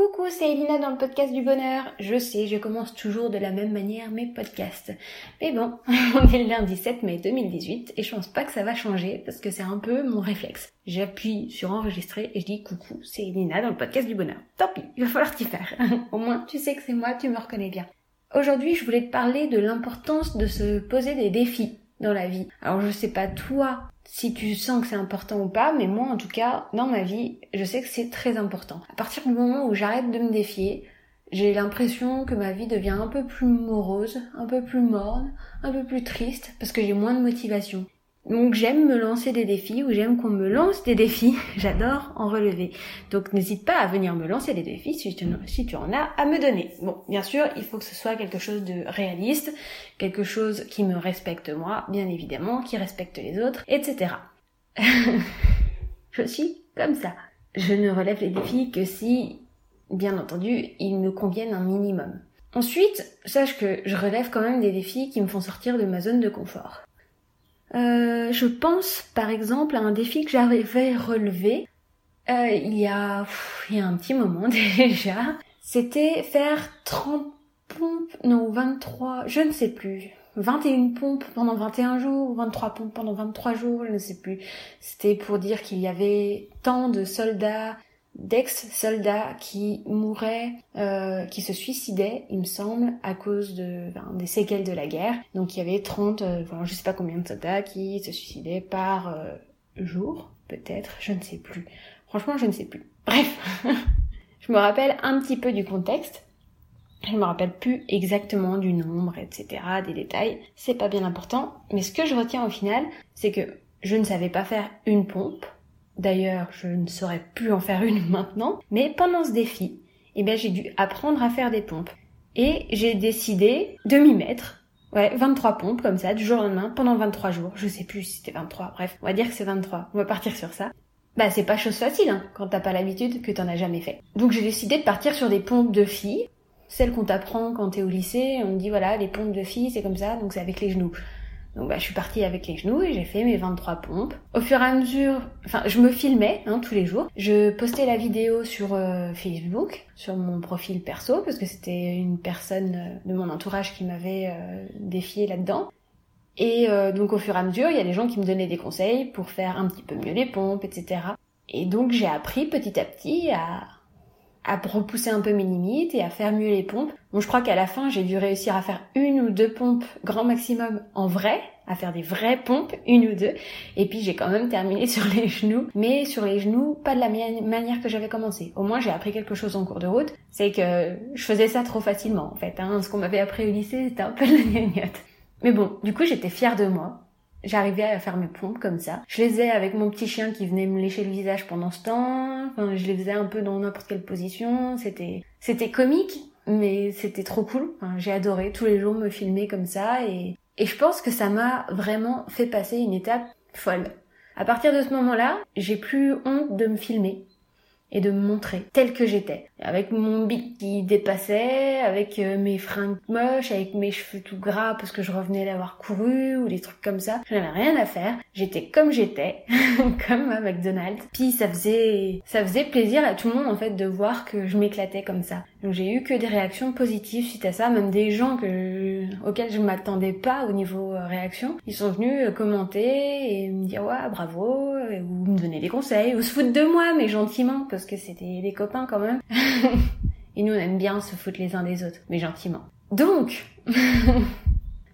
Coucou, c'est Elina dans le podcast du bonheur. Je sais, je commence toujours de la même manière mes podcasts. Mais bon, on est le lundi 7 mai 2018 et je pense pas que ça va changer parce que c'est un peu mon réflexe. J'appuie sur enregistrer et je dis coucou, c'est Elina dans le podcast du bonheur. Tant pis, il va falloir t'y faire. Au moins, tu sais que c'est moi, tu me reconnais bien. Aujourd'hui, je voulais te parler de l'importance de se poser des défis dans la vie. Alors je sais pas toi si tu sens que c'est important ou pas, mais moi en tout cas, dans ma vie, je sais que c'est très important. À partir du moment où j'arrête de me défier, j'ai l'impression que ma vie devient un peu plus morose, un peu plus morne, un peu plus triste, parce que j'ai moins de motivation. Donc j'aime me lancer des défis ou j'aime qu'on me lance des défis. J'adore en relever. Donc n'hésite pas à venir me lancer des défis si tu, en as à me donner. Bon, bien sûr, il faut que ce soit quelque chose de réaliste, quelque chose qui me respecte moi, bien évidemment, qui respecte les autres, etc. je suis comme ça. Je ne relève les défis que si, bien entendu, ils me conviennent un minimum. Ensuite, sache que je relève quand même des défis qui me font sortir de ma zone de confort. Euh, je pense par exemple à un défi que j'avais relevé euh, il, y a, il y a un petit moment déjà. C'était faire 30 pompes, non 23, je ne sais plus. 21 pompes pendant 21 jours, 23 pompes pendant 23 jours, je ne sais plus. C'était pour dire qu'il y avait tant de soldats d'ex-soldats qui mouraient, euh, qui se suicidaient, il me semble, à cause de, des séquelles de la guerre. Donc il y avait 30, euh, je sais pas combien de soldats qui se suicidaient par euh, jour, peut-être, je ne sais plus. Franchement, je ne sais plus. Bref, je me rappelle un petit peu du contexte. Je me rappelle plus exactement du nombre, etc., des détails. C'est pas bien important. Mais ce que je retiens au final, c'est que je ne savais pas faire une pompe, D'ailleurs, je ne saurais plus en faire une maintenant. Mais pendant ce défi, eh bien, j'ai dû apprendre à faire des pompes. Et j'ai décidé de m'y mettre. Ouais, 23 pompes comme ça, du jour au lendemain, pendant 23 jours. Je sais plus si c'était 23. Bref, on va dire que c'est 23. On va partir sur ça. Bah, c'est pas chose facile, hein, quand t'as pas l'habitude, que t'en as jamais fait. Donc j'ai décidé de partir sur des pompes de filles. Celles qu'on t'apprend quand t'es au lycée. On me dit voilà, les pompes de filles, c'est comme ça, donc c'est avec les genoux. Donc bah, je suis partie avec les genoux et j'ai fait mes 23 pompes. Au fur et à mesure, enfin je me filmais hein, tous les jours. Je postais la vidéo sur euh, Facebook, sur mon profil perso, parce que c'était une personne euh, de mon entourage qui m'avait euh, défié là-dedans. Et donc au fur et à mesure, il y a des gens qui me donnaient des conseils pour faire un petit peu mieux les pompes, etc. Et donc j'ai appris petit à petit à à repousser un peu mes limites et à faire mieux les pompes. Bon, je crois qu'à la fin, j'ai dû réussir à faire une ou deux pompes grand maximum en vrai, à faire des vraies pompes, une ou deux. Et puis j'ai quand même terminé sur les genoux, mais sur les genoux, pas de la manière que j'avais commencé. Au moins, j'ai appris quelque chose en cours de route, c'est que je faisais ça trop facilement en fait. Hein. Ce qu'on m'avait appris au lycée, c'était un peu la gnognotte. Mais bon, du coup, j'étais fière de moi. J'arrivais à faire mes pompes comme ça. Je les faisais avec mon petit chien qui venait me lécher le visage pendant ce temps. Je les faisais un peu dans n'importe quelle position. C'était, c'était comique, mais c'était trop cool. J'ai adoré tous les jours me filmer comme ça et, et je pense que ça m'a vraiment fait passer une étape folle. À partir de ce moment-là, j'ai plus honte de me filmer et de me montrer telle que j'étais. Avec mon bit qui dépassait, avec euh, mes fringues moches, avec mes cheveux tout gras parce que je revenais d'avoir couru ou des trucs comme ça. Je n'avais rien à faire. J'étais comme j'étais, comme à McDonald's. Puis ça faisait, ça faisait plaisir à tout le monde en fait de voir que je m'éclatais comme ça. Donc j'ai eu que des réactions positives suite à ça, même des gens que, auxquels je m'attendais pas au niveau euh, réaction. Ils sont venus euh, commenter et me dire ouais bravo, ou me donner des conseils, ou se foutre de moi mais gentiment parce que c'était des copains quand même. Et nous, on aime bien se foutre les uns des autres, mais gentiment. Donc,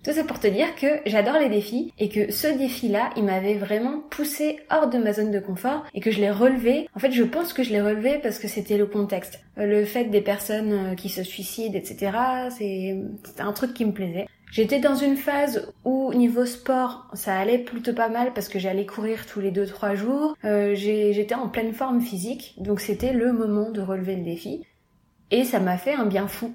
tout ça pour te dire que j'adore les défis et que ce défi-là, il m'avait vraiment poussé hors de ma zone de confort et que je l'ai relevé. En fait, je pense que je l'ai relevé parce que c'était le contexte. Le fait des personnes euh, qui se suicident, etc., c'est un truc qui me plaisait. J'étais dans une phase où niveau sport ça allait plutôt pas mal parce que j'allais courir tous les 2-3 jours. Euh, j'étais en pleine forme physique donc c'était le moment de relever le défi et ça m'a fait un bien fou.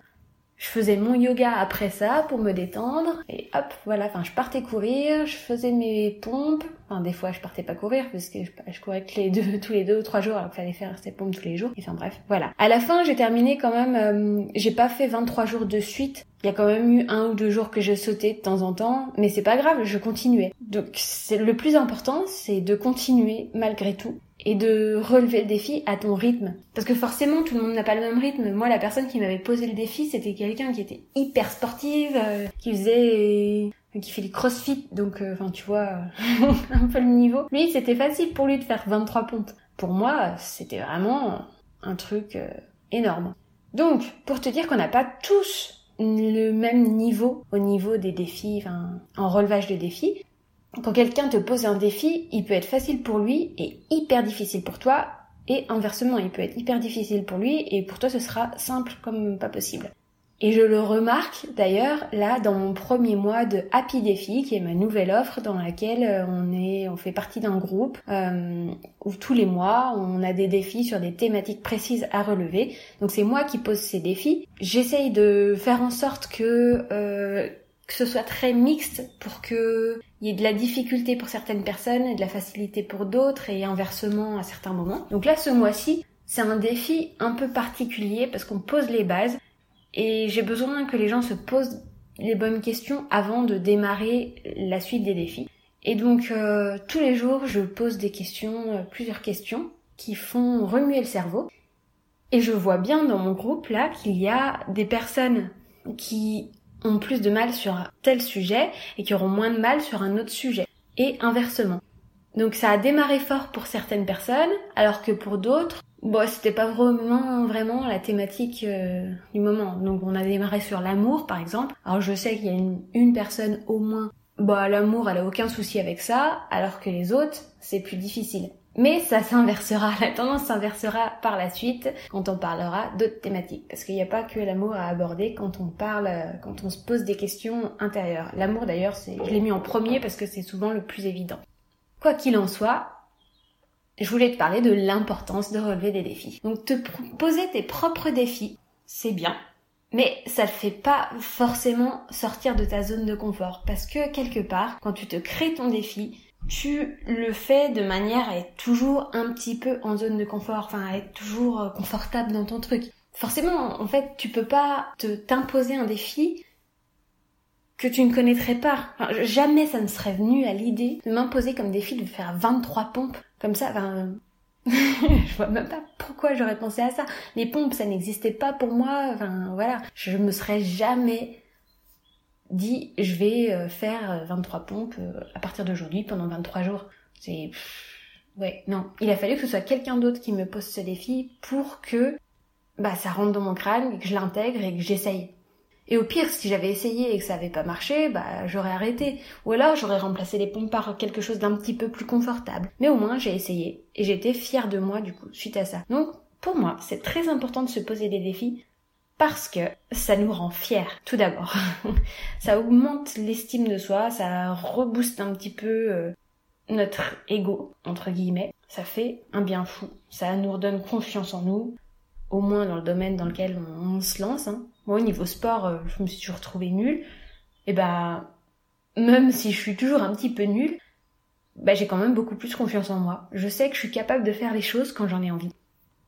Je faisais mon yoga après ça pour me détendre et hop, voilà, enfin je partais courir, je faisais mes pompes. Enfin des fois je partais pas courir parce que je, courais que les deux, tous les deux ou trois jours alors qu'il fallait faire ces pompes tous les jours. Enfin bref, voilà. À la fin j'ai terminé quand même, euh, j'ai pas fait 23 jours de suite. Il y a quand même eu un ou deux jours que je sautais de temps en temps, mais c'est pas grave, je continuais. Donc c'est le plus important, c'est de continuer malgré tout et de relever le défi à ton rythme. Parce que forcément, tout le monde n'a pas le même rythme. Moi, la personne qui m'avait posé le défi, c'était quelqu'un qui était hyper sportive, euh, qui faisait qui fait du crossfit, donc euh, enfin tu vois un peu le niveau. Lui, c'était facile pour lui de faire 23 pompes. Pour moi, c'était vraiment un truc euh, énorme. Donc, pour te dire qu'on n'a pas tous le même niveau au niveau des défis, enfin en relevage de défis, quand quelqu'un te pose un défi, il peut être facile pour lui et hyper difficile pour toi, et inversement, il peut être hyper difficile pour lui et pour toi ce sera simple comme pas possible. Et je le remarque d'ailleurs là dans mon premier mois de Happy Défi, qui est ma nouvelle offre dans laquelle euh, on est, on fait partie d'un groupe euh, où tous les mois on a des défis sur des thématiques précises à relever. Donc c'est moi qui pose ces défis. J'essaye de faire en sorte que euh, que ce soit très mixte pour que il y ait de la difficulté pour certaines personnes et de la facilité pour d'autres et inversement à certains moments. Donc là, ce mois-ci, c'est un défi un peu particulier parce qu'on pose les bases et j'ai besoin que les gens se posent les bonnes questions avant de démarrer la suite des défis. Et donc euh, tous les jours, je pose des questions, euh, plusieurs questions qui font remuer le cerveau. Et je vois bien dans mon groupe là qu'il y a des personnes qui ont plus de mal sur tel sujet et qui auront moins de mal sur un autre sujet. Et inversement. Donc ça a démarré fort pour certaines personnes, alors que pour d'autres, bon, c'était pas vraiment vraiment la thématique euh, du moment. Donc on a démarré sur l'amour, par exemple. Alors je sais qu'il y a une, une personne au moins, bah l'amour, elle a aucun souci avec ça, alors que les autres, c'est plus difficile. Mais ça s'inversera, la tendance s'inversera par la suite quand on parlera d'autres thématiques. Parce qu'il n'y a pas que l'amour à aborder quand on parle, quand on se pose des questions intérieures. L'amour d'ailleurs, je l'ai mis en premier parce que c'est souvent le plus évident. Quoi qu'il en soit, je voulais te parler de l'importance de relever des défis. Donc te poser tes propres défis, c'est bien. Mais ça ne fait pas forcément sortir de ta zone de confort. Parce que quelque part, quand tu te crées ton défi, tu le fais de manière à être toujours un petit peu en zone de confort, enfin à être toujours euh, confortable dans ton truc. Forcément, en fait, tu peux pas te t'imposer un défi que tu ne connaîtrais pas. jamais ça ne serait venu à l'idée de m'imposer comme défi de faire 23 pompes comme ça. Enfin, je vois même pas pourquoi j'aurais pensé à ça. Les pompes, ça n'existait pas pour moi. Enfin, voilà. Je me serais jamais dit je vais euh, faire 23 euh, pompes euh, à partir d'aujourd'hui pendant 23 jours. C'est ouais, non, il a fallu que ce soit quelqu'un d'autre qui me pose ce défi pour que bah ça rentre dans mon crâne que je l'intègre et que j'essaye. Et au pire, si j'avais essayé et que ça avait pas marché, bah j'aurais arrêté. Ou alors j'aurais remplacé les pompes par quelque chose d'un petit peu plus confortable. Mais au moins j'ai essayé et j'étais fière de moi du coup suite à ça. Donc pour moi, c'est très important de se poser des défis parce que ça nous rend fiers, tout d'abord. ça augmente l'estime de soi, ça rebooste un petit peu euh, notre ego, entre guillemets. Ça fait un bien fou. Ça nous redonne confiance en nous, au moins dans le domaine dans lequel on, se lance. Hein. Moi, au niveau sport, euh, je me suis toujours trouvée nulle. Et bah, même si je suis toujours un petit peu nulle, bah, j'ai quand même beaucoup plus confiance en moi. Je sais que je suis capable de faire les choses quand j'en ai envie.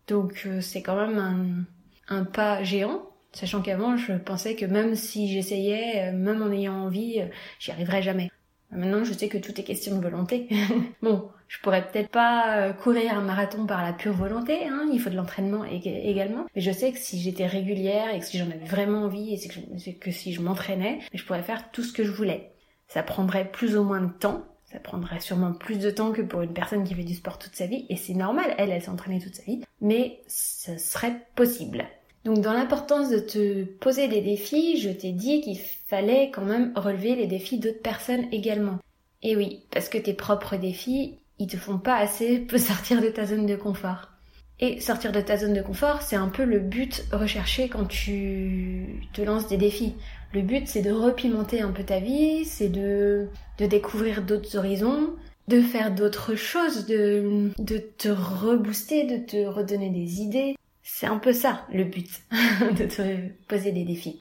Donc, euh, c'est quand même un, un pas géant, sachant qu'avant je pensais que même si j'essayais, euh, même en ayant envie, euh, j'y arriverais jamais. Maintenant je sais que tout est question de volonté. bon, je pourrais peut-être pas euh, courir un marathon par la pure volonté, hein, il faut de l'entraînement également, mais je sais que si j'étais régulière et que si j'en avais vraiment envie et que, que si je m'entraînais, je pourrais faire tout ce que je voulais. Ça prendrait plus ou moins de temps, ça prendrait sûrement plus de temps que pour une personne qui fait du sport toute sa vie, et c'est normal, elle, elle s'entraînait toute sa vie, mais ce serait possible. Donc dans l'importance de te poser des défis, je t'ai dit qu'il fallait quand même relever les défis d'autres personnes également. Et oui, parce que tes propres défis, ils te font pas assez pour sortir de ta zone de confort. Et sortir de ta zone de confort, c'est un peu le but recherché quand tu te lances des défis. Le but, c'est de repimenter un peu ta vie, c'est de, de découvrir d'autres horizons, de faire d'autres choses, de, de te rebooster, de te redonner des idées, c'est un peu ça le but de te poser des défis.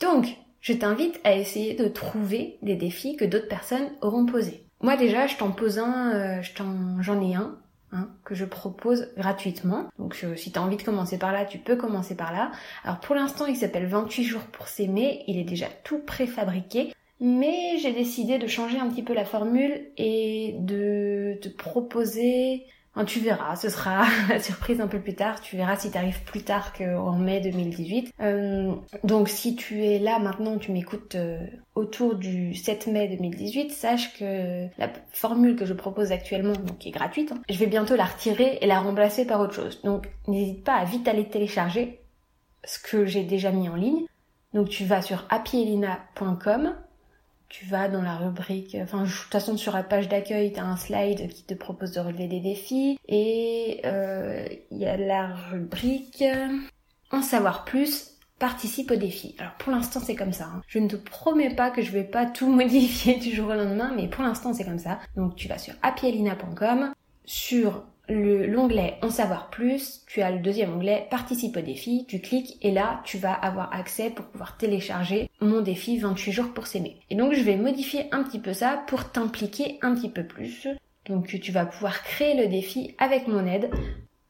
Donc, je t'invite à essayer de trouver des défis que d'autres personnes auront posés. Moi déjà, je t'en pose un, euh, j'en ai un hein, que je propose gratuitement. Donc si tu as envie de commencer par là, tu peux commencer par là. Alors pour l'instant, il s'appelle 28 jours pour s'aimer, il est déjà tout préfabriqué. Mais j'ai décidé de changer un petit peu la formule et de te proposer tu verras, ce sera la surprise un peu plus tard. Tu verras si t'arrives plus tard qu'en mai 2018. Euh, donc si tu es là maintenant, tu m'écoutes euh, autour du 7 mai 2018, sache que la formule que je propose actuellement, donc qui est gratuite, hein, je vais bientôt la retirer et la remplacer par autre chose. Donc n'hésite pas à vite aller télécharger ce que j'ai déjà mis en ligne. Donc tu vas sur happyelina.com tu vas dans la rubrique, enfin de toute façon sur la page d'accueil, tu as un slide qui te propose de relever des défis et euh, il y a la rubrique en savoir plus, participe au défi. Alors pour l'instant c'est comme ça. Hein. Je ne te promets pas que je vais pas tout modifier du jour au lendemain, mais pour l'instant c'est comme ça. Donc tu vas sur happyelina.com, sur l'onglet En savoir plus, tu as le deuxième onglet Participe au défi, tu cliques et là tu vas avoir accès pour pouvoir télécharger mon défi 28 jours pour s'aimer. Et donc je vais modifier un petit peu ça pour t'impliquer un petit peu plus. Donc tu vas pouvoir créer le défi avec mon aide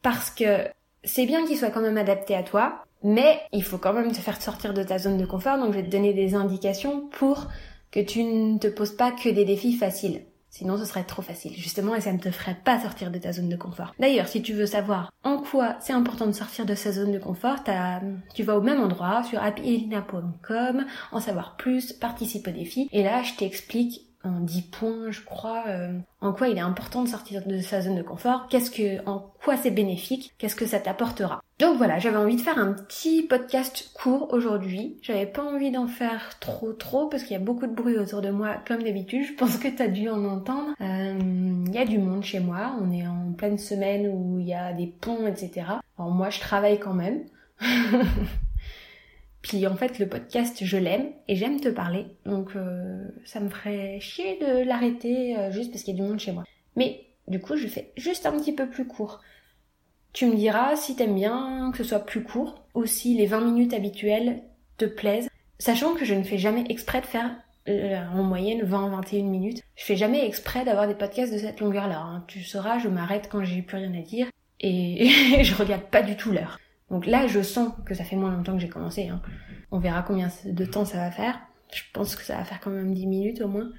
parce que c'est bien qu'il soit quand même adapté à toi, mais il faut quand même te faire sortir de ta zone de confort, donc je vais te donner des indications pour que tu ne te poses pas que des défis faciles. Sinon, ce serait trop facile, justement, et ça ne te ferait pas sortir de ta zone de confort. D'ailleurs, si tu veux savoir en quoi c'est important de sortir de sa zone de confort, tu vas au même endroit, sur happyelina.com, en savoir plus, participe au défi, et là, je t'explique en 10 points, je crois, euh, en quoi il est important de sortir de sa zone de confort, qu'est-ce que, en quoi c'est bénéfique, qu'est-ce que ça t'apportera. Donc voilà, j'avais envie de faire un petit podcast court aujourd'hui. J'avais pas envie d'en faire trop trop parce qu'il y a beaucoup de bruit autour de moi comme d'habitude. Je pense que t'as dû en entendre. Euh, il y a du monde chez moi. On est en pleine semaine où il y a des ponts, etc. Alors moi, je travaille quand même. Puis en fait, le podcast, je l'aime et j'aime te parler. Donc euh, ça me ferait chier de l'arrêter euh, juste parce qu'il y a du monde chez moi. Mais du coup, je fais juste un petit peu plus court. Tu me diras si t'aimes bien que ce soit plus court ou si les 20 minutes habituelles te plaisent. Sachant que je ne fais jamais exprès de faire euh, en moyenne 20-21 minutes. Je fais jamais exprès d'avoir des podcasts de cette longueur-là. Hein. Tu sauras, je m'arrête quand j'ai plus rien à dire et je regarde pas du tout l'heure. Donc là, je sens que ça fait moins longtemps que j'ai commencé. Hein. On verra combien de temps ça va faire. Je pense que ça va faire quand même 10 minutes au moins.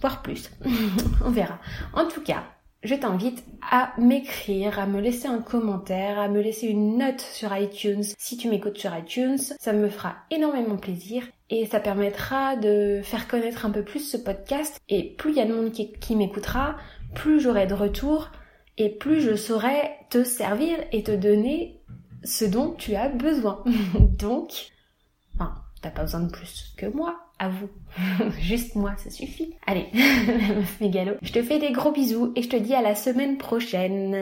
Voire plus. On verra. En tout cas, je t'invite à m'écrire, à me laisser un commentaire, à me laisser une note sur iTunes. Si tu m'écoutes sur iTunes, ça me fera énormément plaisir et ça permettra de faire connaître un peu plus ce podcast. Et plus il y a de monde qui, qui m'écoutera, plus j'aurai de retours et plus je saurai te servir et te donner ce dont tu as besoin. Donc, enfin, t'as pas besoin de plus que moi, à vous. Juste moi, ça suffit. Allez. Je te fais des gros bisous et je te dis à la semaine prochaine.